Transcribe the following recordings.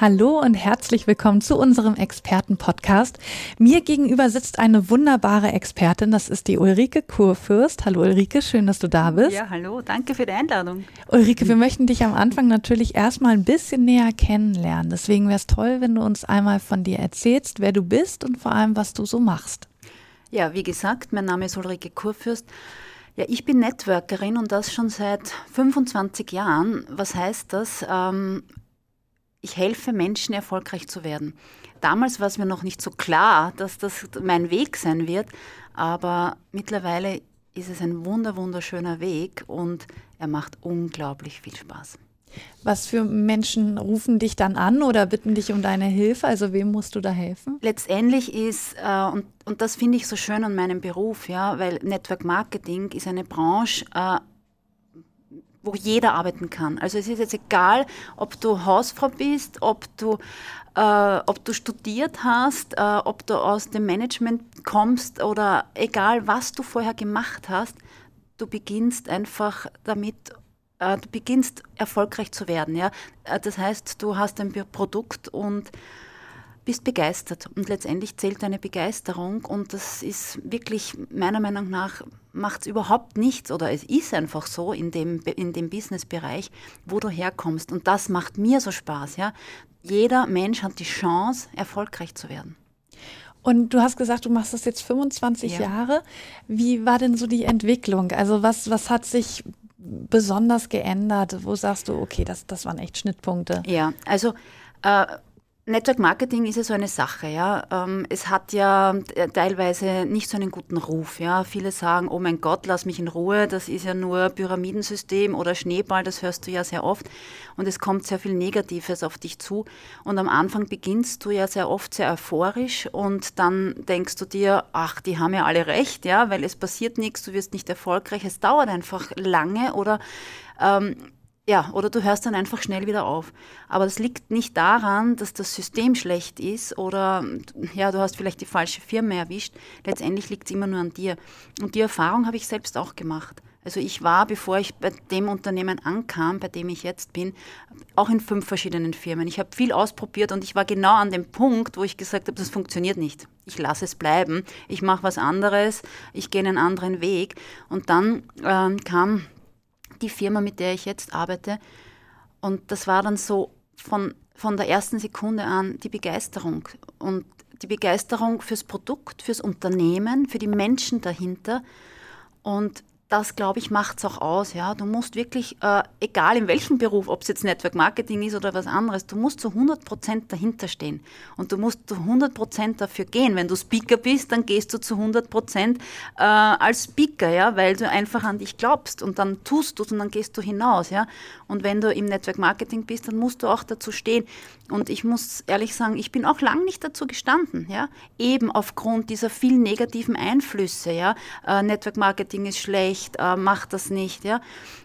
Hallo und herzlich willkommen zu unserem Experten-Podcast. Mir gegenüber sitzt eine wunderbare Expertin, das ist die Ulrike Kurfürst. Hallo Ulrike, schön, dass du da bist. Ja, hallo, danke für die Einladung. Ulrike, wir möchten dich am Anfang natürlich erstmal ein bisschen näher kennenlernen. Deswegen wäre es toll, wenn du uns einmal von dir erzählst, wer du bist und vor allem, was du so machst. Ja, wie gesagt, mein Name ist Ulrike Kurfürst. Ja, ich bin Networkerin und das schon seit 25 Jahren. Was heißt das? Ähm, ich helfe Menschen erfolgreich zu werden. Damals war es mir noch nicht so klar, dass das mein Weg sein wird, aber mittlerweile ist es ein wunder wunderschöner Weg und er macht unglaublich viel Spaß. Was für Menschen rufen dich dann an oder bitten dich um deine Hilfe? Also wem musst du da helfen? Letztendlich ist, äh, und, und das finde ich so schön an meinem Beruf, ja, weil Network Marketing ist eine Branche, äh, wo jeder arbeiten kann. Also es ist jetzt egal, ob du Hausfrau bist, ob du, äh, ob du studiert hast, äh, ob du aus dem Management kommst oder egal, was du vorher gemacht hast, du beginnst einfach damit, äh, du beginnst erfolgreich zu werden. Ja? Äh, das heißt, du hast ein Produkt und bist begeistert und letztendlich zählt deine Begeisterung und das ist wirklich meiner Meinung nach macht es überhaupt nichts oder es ist einfach so in dem, in dem Businessbereich, wo du herkommst und das macht mir so Spaß. Ja? Jeder Mensch hat die Chance, erfolgreich zu werden. Und du hast gesagt, du machst das jetzt 25 ja. Jahre. Wie war denn so die Entwicklung? Also was, was hat sich besonders geändert? Wo sagst du, okay, das, das waren echt Schnittpunkte? Ja, also äh, Network Marketing ist ja so eine Sache, ja. Ähm, es hat ja äh, teilweise nicht so einen guten Ruf, ja. Viele sagen, oh mein Gott, lass mich in Ruhe, das ist ja nur Pyramidensystem oder Schneeball, das hörst du ja sehr oft. Und es kommt sehr viel Negatives auf dich zu. Und am Anfang beginnst du ja sehr oft sehr euphorisch und dann denkst du dir, ach, die haben ja alle recht, ja, weil es passiert nichts, du wirst nicht erfolgreich. Es dauert einfach lange oder ähm, ja, oder du hörst dann einfach schnell wieder auf. Aber das liegt nicht daran, dass das System schlecht ist oder ja, du hast vielleicht die falsche Firma erwischt. Letztendlich liegt es immer nur an dir. Und die Erfahrung habe ich selbst auch gemacht. Also ich war, bevor ich bei dem Unternehmen ankam, bei dem ich jetzt bin, auch in fünf verschiedenen Firmen. Ich habe viel ausprobiert und ich war genau an dem Punkt, wo ich gesagt habe, das funktioniert nicht. Ich lasse es bleiben. Ich mache was anderes. Ich gehe einen anderen Weg. Und dann äh, kam die Firma, mit der ich jetzt arbeite. Und das war dann so von, von der ersten Sekunde an die Begeisterung. Und die Begeisterung fürs Produkt, fürs Unternehmen, für die Menschen dahinter. Und das, glaube ich, macht es auch aus. Ja? Du musst wirklich, äh, egal in welchem Beruf, ob es jetzt Network Marketing ist oder was anderes, du musst zu 100 Prozent dahinter stehen. Und du musst zu 100 Prozent dafür gehen. Wenn du Speaker bist, dann gehst du zu 100 Prozent äh, als Speaker, ja? weil du einfach an dich glaubst. Und dann tust du es und dann gehst du hinaus. Ja? Und wenn du im Network Marketing bist, dann musst du auch dazu stehen. Und ich muss ehrlich sagen, ich bin auch lang nicht dazu gestanden. Ja? Eben aufgrund dieser vielen negativen Einflüsse. Ja? Äh, Network Marketing ist schlecht äh, mach das nicht, ja,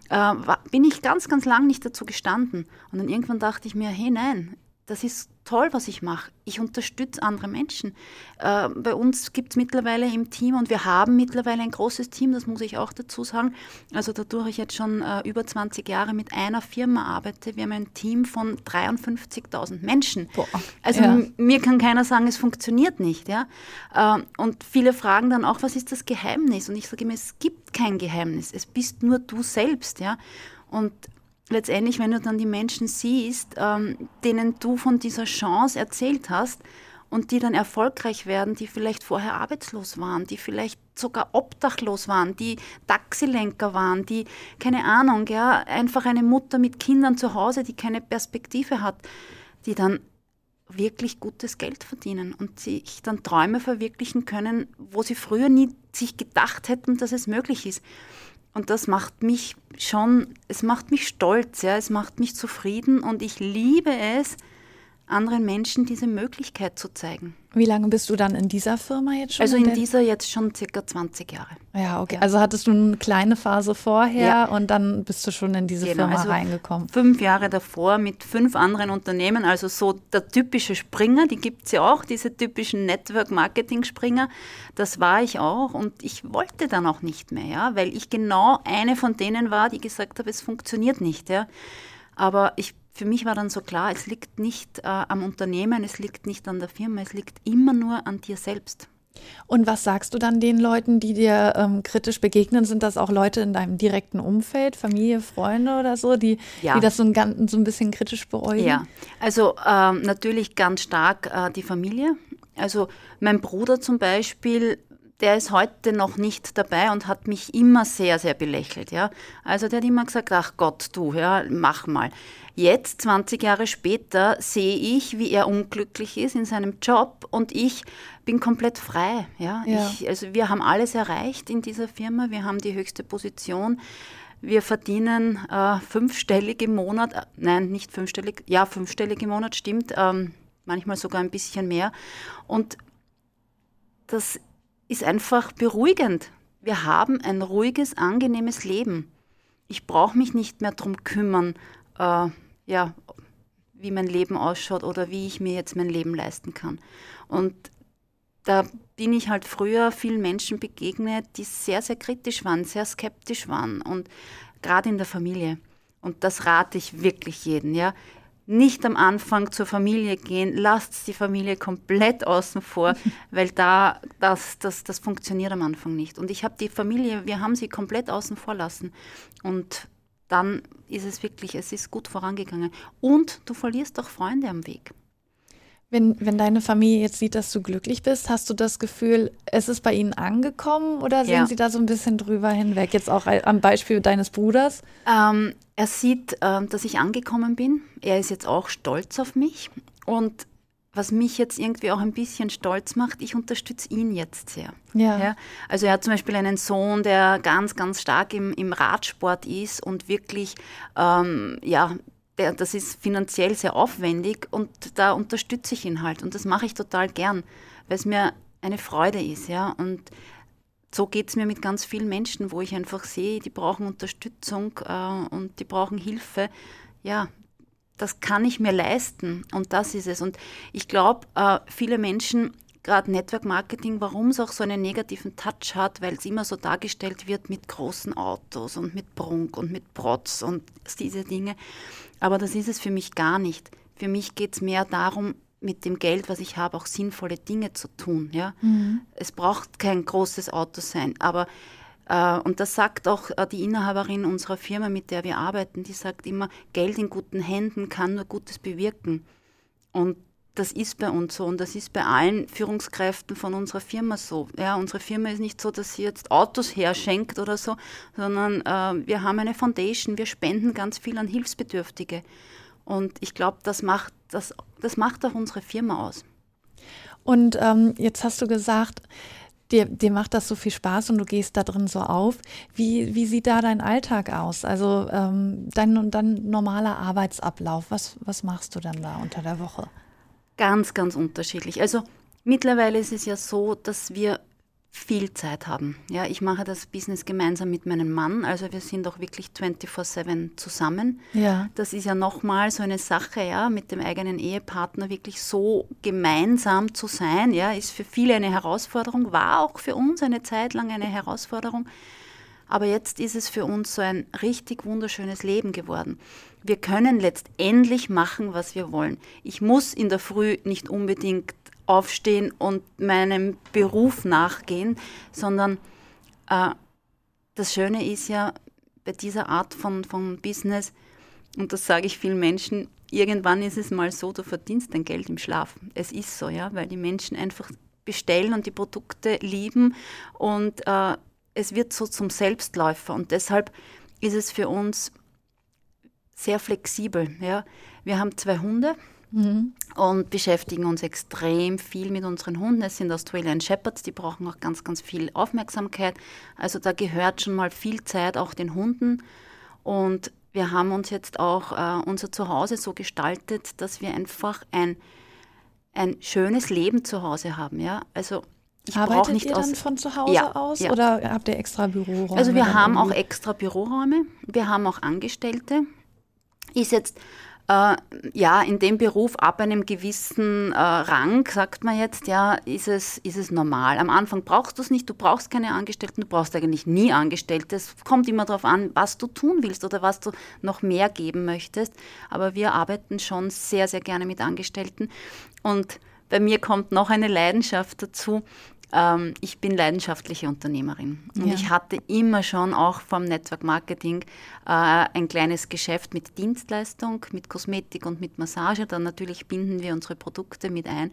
äh, bin ich ganz, ganz lang nicht dazu gestanden. Und dann irgendwann dachte ich mir, hey, nein, das ist toll, was ich mache. Ich unterstütze andere Menschen. Äh, bei uns gibt es mittlerweile im Team und wir haben mittlerweile ein großes Team, das muss ich auch dazu sagen. Also dadurch ich jetzt schon äh, über 20 Jahre mit einer Firma arbeite, wir haben ein Team von 53.000 Menschen. Boah. Also ja. mir kann keiner sagen, es funktioniert nicht. Ja? Äh, und viele fragen dann auch, was ist das Geheimnis? Und ich sage immer, es gibt kein Geheimnis. Es bist nur du selbst. Ja? Und letztendlich, wenn du dann die Menschen siehst, ähm, denen du von dieser Chance erzählt hast und die dann erfolgreich werden, die vielleicht vorher arbeitslos waren, die vielleicht sogar obdachlos waren, die Taxilenker waren, die, keine Ahnung, ja, einfach eine Mutter mit Kindern zu Hause, die keine Perspektive hat, die dann wirklich gutes Geld verdienen und sich dann Träume verwirklichen können, wo sie früher nie sich gedacht hätten, dass es möglich ist. Und das macht mich schon, es macht mich stolz, ja, es macht mich zufrieden und ich liebe es, anderen Menschen diese Möglichkeit zu zeigen. Wie lange bist du dann in dieser Firma jetzt schon? Also in dieser jetzt schon circa 20 Jahre. Ja, okay. Also hattest du eine kleine Phase vorher ja. und dann bist du schon in diese genau, Firma also reingekommen. Fünf Jahre davor mit fünf anderen Unternehmen, also so der typische Springer, die gibt es ja auch, diese typischen Network-Marketing-Springer. Das war ich auch und ich wollte dann auch nicht mehr, ja, weil ich genau eine von denen war, die gesagt habe, es funktioniert nicht, ja. Aber ich für mich war dann so klar, es liegt nicht äh, am Unternehmen, es liegt nicht an der Firma, es liegt immer nur an dir selbst. Und was sagst du dann den Leuten, die dir ähm, kritisch begegnen? Sind das auch Leute in deinem direkten Umfeld, Familie, Freunde oder so, die, ja. die das so ein, so ein bisschen kritisch beäugen? Ja, also ähm, natürlich ganz stark äh, die Familie. Also mein Bruder zum Beispiel der ist heute noch nicht dabei und hat mich immer sehr, sehr belächelt. Ja? Also der hat immer gesagt, ach Gott, du, ja, mach mal. Jetzt, 20 Jahre später, sehe ich, wie er unglücklich ist in seinem Job und ich bin komplett frei. Ja? ja. Ich, also wir haben alles erreicht in dieser Firma, wir haben die höchste Position. Wir verdienen äh, fünfstellig im Monat, äh, nein, nicht fünfstellig, ja, fünfstellig im Monat, stimmt, ähm, manchmal sogar ein bisschen mehr. Und das ist einfach beruhigend. Wir haben ein ruhiges, angenehmes Leben. Ich brauche mich nicht mehr darum kümmern, äh, ja, wie mein Leben ausschaut oder wie ich mir jetzt mein Leben leisten kann. Und da bin ich halt früher vielen Menschen begegnet, die sehr, sehr kritisch waren, sehr skeptisch waren und gerade in der Familie. Und das rate ich wirklich jedem, ja. Nicht am Anfang zur Familie gehen, lasst die Familie komplett außen vor, weil da, das, das, das funktioniert am Anfang nicht. Und ich habe die Familie, wir haben sie komplett außen vor lassen. Und dann ist es wirklich, es ist gut vorangegangen. Und du verlierst auch Freunde am Weg. Wenn, wenn deine Familie jetzt sieht, dass du glücklich bist, hast du das Gefühl, es ist bei ihnen angekommen oder sehen ja. sie da so ein bisschen drüber hinweg? Jetzt auch am Beispiel deines Bruders? Ähm, er sieht, äh, dass ich angekommen bin. Er ist jetzt auch stolz auf mich. Und was mich jetzt irgendwie auch ein bisschen stolz macht, ich unterstütze ihn jetzt sehr. Ja. ja. Also er hat zum Beispiel einen Sohn, der ganz, ganz stark im, im Radsport ist und wirklich, ähm, ja, der, das ist finanziell sehr aufwendig und da unterstütze ich ihn halt und das mache ich total gern, weil es mir eine Freude ist, ja. Und so geht es mir mit ganz vielen Menschen, wo ich einfach sehe, die brauchen Unterstützung äh, und die brauchen Hilfe. Ja, das kann ich mir leisten und das ist es. Und ich glaube, äh, viele Menschen, gerade Network Marketing, warum es auch so einen negativen Touch hat, weil es immer so dargestellt wird mit großen Autos und mit Prunk und mit Protz und diese Dinge. Aber das ist es für mich gar nicht. Für mich geht es mehr darum, mit dem Geld, was ich habe, auch sinnvolle Dinge zu tun. Ja? Mhm. Es braucht kein großes Auto sein, aber äh, und das sagt auch äh, die Inhaberin unserer Firma, mit der wir arbeiten, die sagt immer, Geld in guten Händen kann nur Gutes bewirken. Und das ist bei uns so und das ist bei allen Führungskräften von unserer Firma so. Ja, unsere Firma ist nicht so, dass sie jetzt Autos herschenkt oder so, sondern äh, wir haben eine Foundation, wir spenden ganz viel an Hilfsbedürftige. Und ich glaube, das macht, das, das macht auch unsere Firma aus. Und ähm, jetzt hast du gesagt, dir, dir macht das so viel Spaß und du gehst da drin so auf. Wie, wie sieht da dein Alltag aus? Also ähm, dein, dein normaler Arbeitsablauf, was, was machst du dann da unter der Woche? Ganz, ganz unterschiedlich. Also mittlerweile ist es ja so, dass wir viel Zeit haben. Ja, ich mache das Business gemeinsam mit meinem Mann, also wir sind auch wirklich 24/7 zusammen. Ja. Das ist ja nochmal so eine Sache, ja, mit dem eigenen Ehepartner wirklich so gemeinsam zu sein, ja, ist für viele eine Herausforderung, war auch für uns eine Zeit lang eine Herausforderung. Aber jetzt ist es für uns so ein richtig wunderschönes Leben geworden. Wir können letztendlich machen, was wir wollen. Ich muss in der Früh nicht unbedingt aufstehen und meinem Beruf nachgehen, sondern äh, das Schöne ist ja bei dieser Art von, von Business, und das sage ich vielen Menschen, irgendwann ist es mal so, du verdienst dein Geld im Schlaf. Es ist so, ja, weil die Menschen einfach bestellen und die Produkte lieben und äh, es wird so zum Selbstläufer und deshalb ist es für uns sehr flexibel. Ja. Wir haben zwei Hunde, Mhm. Und beschäftigen uns extrem viel mit unseren Hunden. Es sind Australian Shepherds, die brauchen auch ganz, ganz viel Aufmerksamkeit. Also da gehört schon mal viel Zeit auch den Hunden. Und wir haben uns jetzt auch äh, unser Zuhause so gestaltet, dass wir einfach ein, ein schönes Leben zu Hause haben. Ja? Also ich Arbeitet nicht ihr dann von zu Hause ja, aus ja. oder habt ihr extra Büroräume? Also wir haben auch extra Büroräume, wir haben auch Angestellte. Ist jetzt äh, ja, in dem Beruf ab einem gewissen äh, Rang, sagt man jetzt, ja, ist es, ist es normal. Am Anfang brauchst du es nicht, du brauchst keine Angestellten, du brauchst eigentlich nie Angestellte. Es kommt immer darauf an, was du tun willst oder was du noch mehr geben möchtest. Aber wir arbeiten schon sehr, sehr gerne mit Angestellten. Und bei mir kommt noch eine Leidenschaft dazu. Ähm, ich bin leidenschaftliche Unternehmerin und ja. ich hatte immer schon auch vom Network Marketing äh, ein kleines Geschäft mit Dienstleistung, mit Kosmetik und mit Massage. Dann natürlich binden wir unsere Produkte mit ein.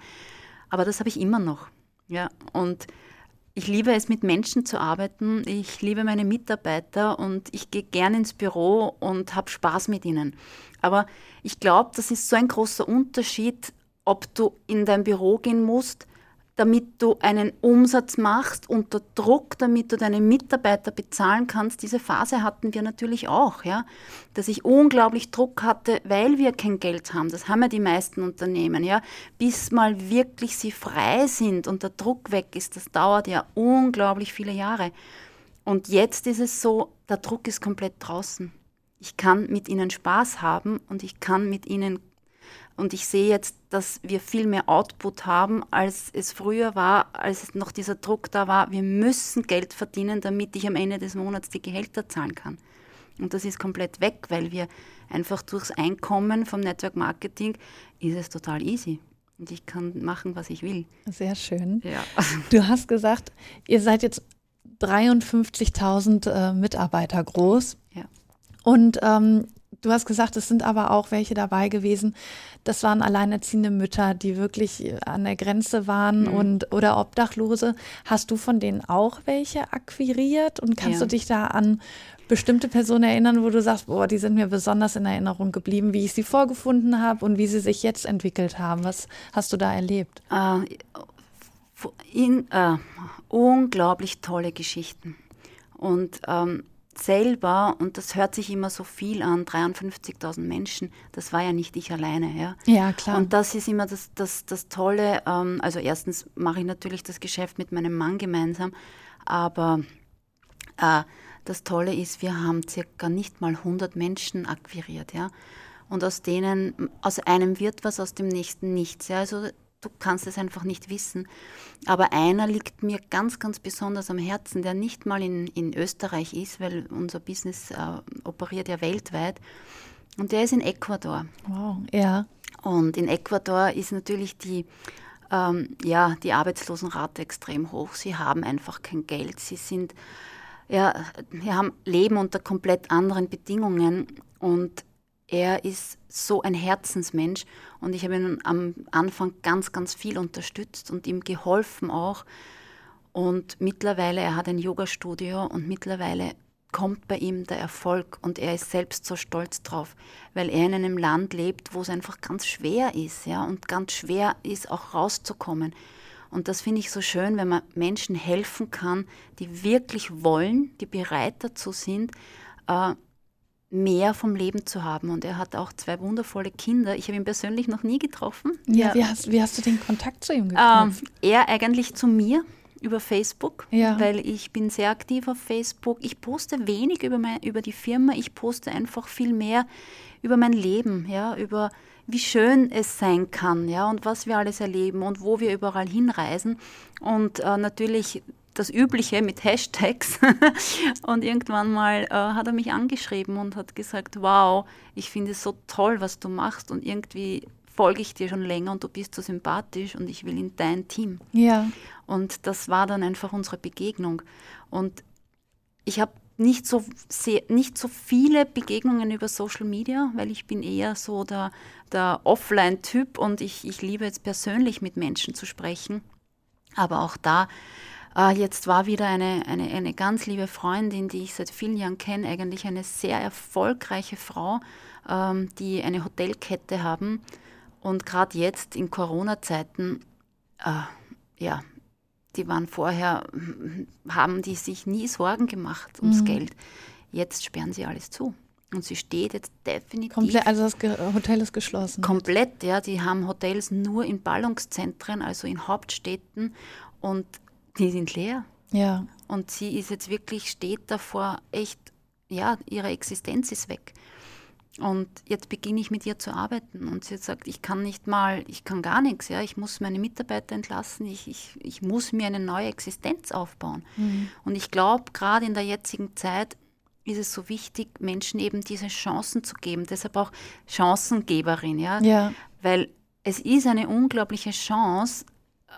Aber das habe ich immer noch. Ja, und ich liebe es, mit Menschen zu arbeiten. Ich liebe meine Mitarbeiter und ich gehe gerne ins Büro und habe Spaß mit ihnen. Aber ich glaube, das ist so ein großer Unterschied, ob du in dein Büro gehen musst damit du einen Umsatz machst unter Druck, damit du deine Mitarbeiter bezahlen kannst. Diese Phase hatten wir natürlich auch, ja, dass ich unglaublich Druck hatte, weil wir kein Geld haben. Das haben ja die meisten Unternehmen, ja, bis mal wirklich sie frei sind und der Druck weg ist. Das dauert ja unglaublich viele Jahre. Und jetzt ist es so, der Druck ist komplett draußen. Ich kann mit ihnen Spaß haben und ich kann mit ihnen und ich sehe jetzt, dass wir viel mehr Output haben, als es früher war, als noch dieser Druck da war. Wir müssen Geld verdienen, damit ich am Ende des Monats die Gehälter zahlen kann. Und das ist komplett weg, weil wir einfach durchs Einkommen vom Network Marketing ist es total easy. Und ich kann machen, was ich will. Sehr schön. Ja. Du hast gesagt, ihr seid jetzt 53.000 äh, Mitarbeiter groß. Ja. Und ähm, Du hast gesagt, es sind aber auch welche dabei gewesen. Das waren alleinerziehende Mütter, die wirklich an der Grenze waren mhm. und oder Obdachlose. Hast du von denen auch welche akquiriert und kannst ja. du dich da an bestimmte Personen erinnern, wo du sagst, boah, die sind mir besonders in Erinnerung geblieben, wie ich sie vorgefunden habe und wie sie sich jetzt entwickelt haben? Was hast du da erlebt? Äh, in, äh, unglaublich tolle Geschichten. Und ähm, selber, und das hört sich immer so viel an, 53.000 Menschen, das war ja nicht ich alleine. Ja, ja klar. Und das ist immer das, das, das Tolle. Ähm, also erstens mache ich natürlich das Geschäft mit meinem Mann gemeinsam, aber äh, das Tolle ist, wir haben circa nicht mal 100 Menschen akquiriert. Ja? Und aus denen, aus einem wird was, aus dem nächsten nichts. Ja? Also du kannst es einfach nicht wissen. Aber einer liegt mir ganz, ganz besonders am Herzen, der nicht mal in, in Österreich ist, weil unser Business äh, operiert ja weltweit. Und der ist in Ecuador. Wow, ja. Und in Ecuador ist natürlich die, ähm, ja, die Arbeitslosenrate extrem hoch. Sie haben einfach kein Geld. Sie sind, ja, sie haben Leben unter komplett anderen Bedingungen. Und er ist so ein Herzensmensch und ich habe ihn am Anfang ganz, ganz viel unterstützt und ihm geholfen auch. Und mittlerweile, er hat ein Yoga-Studio und mittlerweile kommt bei ihm der Erfolg und er ist selbst so stolz drauf, weil er in einem Land lebt, wo es einfach ganz schwer ist, ja, und ganz schwer ist auch rauszukommen. Und das finde ich so schön, wenn man Menschen helfen kann, die wirklich wollen, die bereit dazu sind, äh, mehr vom Leben zu haben. Und er hat auch zwei wundervolle Kinder. Ich habe ihn persönlich noch nie getroffen. Ja, wie hast, wie hast du den Kontakt zu ihm geknüpft? Ähm, er eigentlich zu mir über Facebook, ja. weil ich bin sehr aktiv auf Facebook. Ich poste wenig über, mein, über die Firma, ich poste einfach viel mehr über mein Leben, ja, über wie schön es sein kann, ja, und was wir alles erleben und wo wir überall hinreisen. Und äh, natürlich das Übliche mit Hashtags. und irgendwann mal äh, hat er mich angeschrieben und hat gesagt, wow, ich finde es so toll, was du machst und irgendwie folge ich dir schon länger und du bist so sympathisch und ich will in dein Team. Ja. Und das war dann einfach unsere Begegnung. Und ich habe nicht so, sehr, nicht so viele Begegnungen über Social Media, weil ich bin eher so der, der Offline-Typ und ich, ich liebe jetzt persönlich mit Menschen zu sprechen. Aber auch da äh, jetzt war wieder eine, eine, eine ganz liebe Freundin, die ich seit vielen Jahren kenne, eigentlich eine sehr erfolgreiche Frau, ähm, die eine Hotelkette haben. Und gerade jetzt in Corona-Zeiten, äh, ja, die waren vorher, haben die sich nie Sorgen gemacht ums mhm. Geld. Jetzt sperren sie alles zu. Und sie steht jetzt definitiv. Komplett, also das Hotel ist geschlossen. Komplett, ja. Die haben Hotels nur in Ballungszentren, also in Hauptstädten. Und die sind leer. Ja. Und sie ist jetzt wirklich, steht davor, echt, ja, ihre Existenz ist weg. Und jetzt beginne ich mit ihr zu arbeiten. Und sie hat gesagt, ich kann nicht mal, ich kann gar nichts, ja. Ich muss meine Mitarbeiter entlassen, ich, ich, ich muss mir eine neue Existenz aufbauen. Mhm. Und ich glaube, gerade in der jetzigen Zeit ist es so wichtig, Menschen eben diese Chancen zu geben. Deshalb auch Chancengeberin, ja. ja. Weil es ist eine unglaubliche Chance,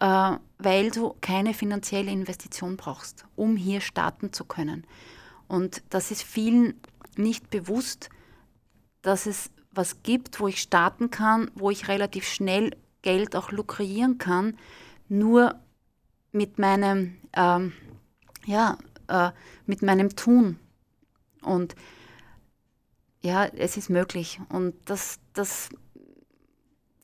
äh, weil du keine finanzielle Investition brauchst, um hier starten zu können. Und das ist vielen nicht bewusst, dass es was gibt, wo ich starten kann, wo ich relativ schnell Geld auch lukrieren kann, nur mit meinem, ähm, ja, äh, mit meinem Tun. Und ja, es ist möglich. Und das, das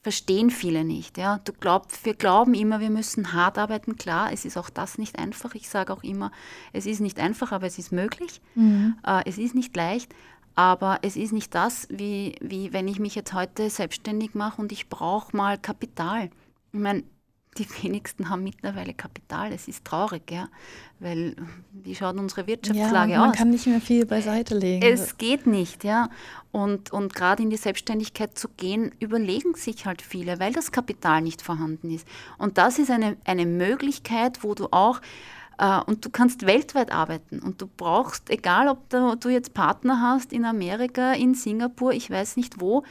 verstehen viele nicht. Ja. Du glaub, wir glauben immer, wir müssen hart arbeiten. Klar, es ist auch das nicht einfach. Ich sage auch immer, es ist nicht einfach, aber es ist möglich. Mhm. Äh, es ist nicht leicht, aber es ist nicht das, wie, wie wenn ich mich jetzt heute selbstständig mache und ich brauche mal Kapital. Ich meine, die wenigsten haben mittlerweile Kapital. Es ist traurig, ja, weil wie schaut unsere Wirtschaftslage ja, man aus? Man kann nicht mehr viel beiseite legen. Es geht nicht, ja. Und, und gerade in die Selbstständigkeit zu gehen, überlegen sich halt viele, weil das Kapital nicht vorhanden ist. Und das ist eine, eine Möglichkeit, wo du auch äh, und du kannst weltweit arbeiten und du brauchst, egal ob du, du, jetzt Partner hast in Amerika, in Singapur, ich weiß nicht wo,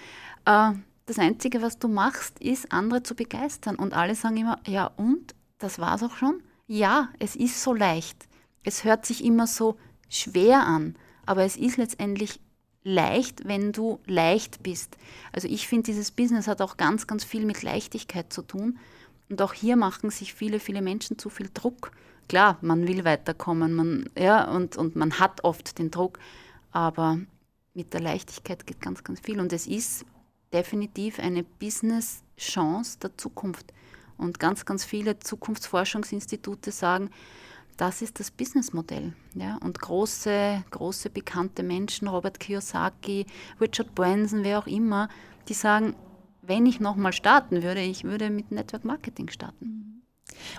äh, das Einzige, was du machst, ist, andere zu begeistern. Und alle sagen immer, ja und, das war's auch schon? Ja, es ist so leicht. Es hört sich immer so schwer an, aber es ist letztendlich leicht, wenn du leicht bist. Also ich finde, dieses Business hat auch ganz, ganz viel mit Leichtigkeit zu tun. Und auch hier machen sich viele, viele Menschen zu viel Druck. Klar, man will weiterkommen, man, ja, und, und man hat oft den Druck, aber mit der Leichtigkeit geht ganz, ganz viel. Und es ist definitiv eine Business-Chance der Zukunft. Und ganz, ganz viele Zukunftsforschungsinstitute sagen, das ist das Businessmodell. Ja? Und große, große bekannte Menschen, Robert Kiyosaki, Richard Branson, wer auch immer, die sagen, wenn ich nochmal starten würde, ich würde mit Network Marketing starten.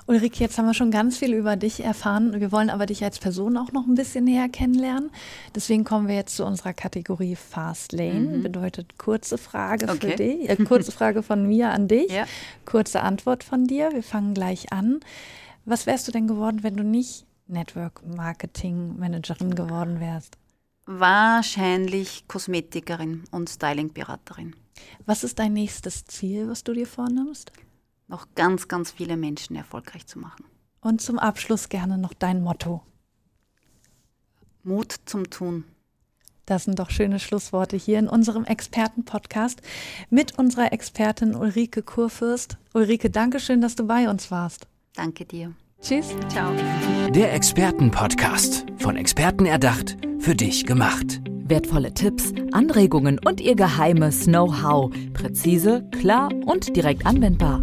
Ulrike, jetzt haben wir schon ganz viel über dich erfahren. Wir wollen aber dich als Person auch noch ein bisschen näher kennenlernen. Deswegen kommen wir jetzt zu unserer Kategorie Fast Lane. Mhm. Bedeutet kurze Frage okay. für dich, äh, kurze Frage von mir an dich, ja. kurze Antwort von dir. Wir fangen gleich an. Was wärst du denn geworden, wenn du nicht Network Marketing Managerin geworden wärst? Wahrscheinlich Kosmetikerin und Styling-Beraterin. Was ist dein nächstes Ziel, was du dir vornimmst? Noch ganz, ganz viele Menschen erfolgreich zu machen. Und zum Abschluss gerne noch dein Motto. Mut zum Tun. Das sind doch schöne Schlussworte hier in unserem Experten-Podcast mit unserer Expertin Ulrike Kurfürst. Ulrike, danke schön, dass du bei uns warst. Danke dir. Tschüss. Ciao. Der Experten-Podcast. Von Experten erdacht, für dich gemacht. Wertvolle Tipps, Anregungen und ihr geheimes Know-how. Präzise, klar und direkt anwendbar.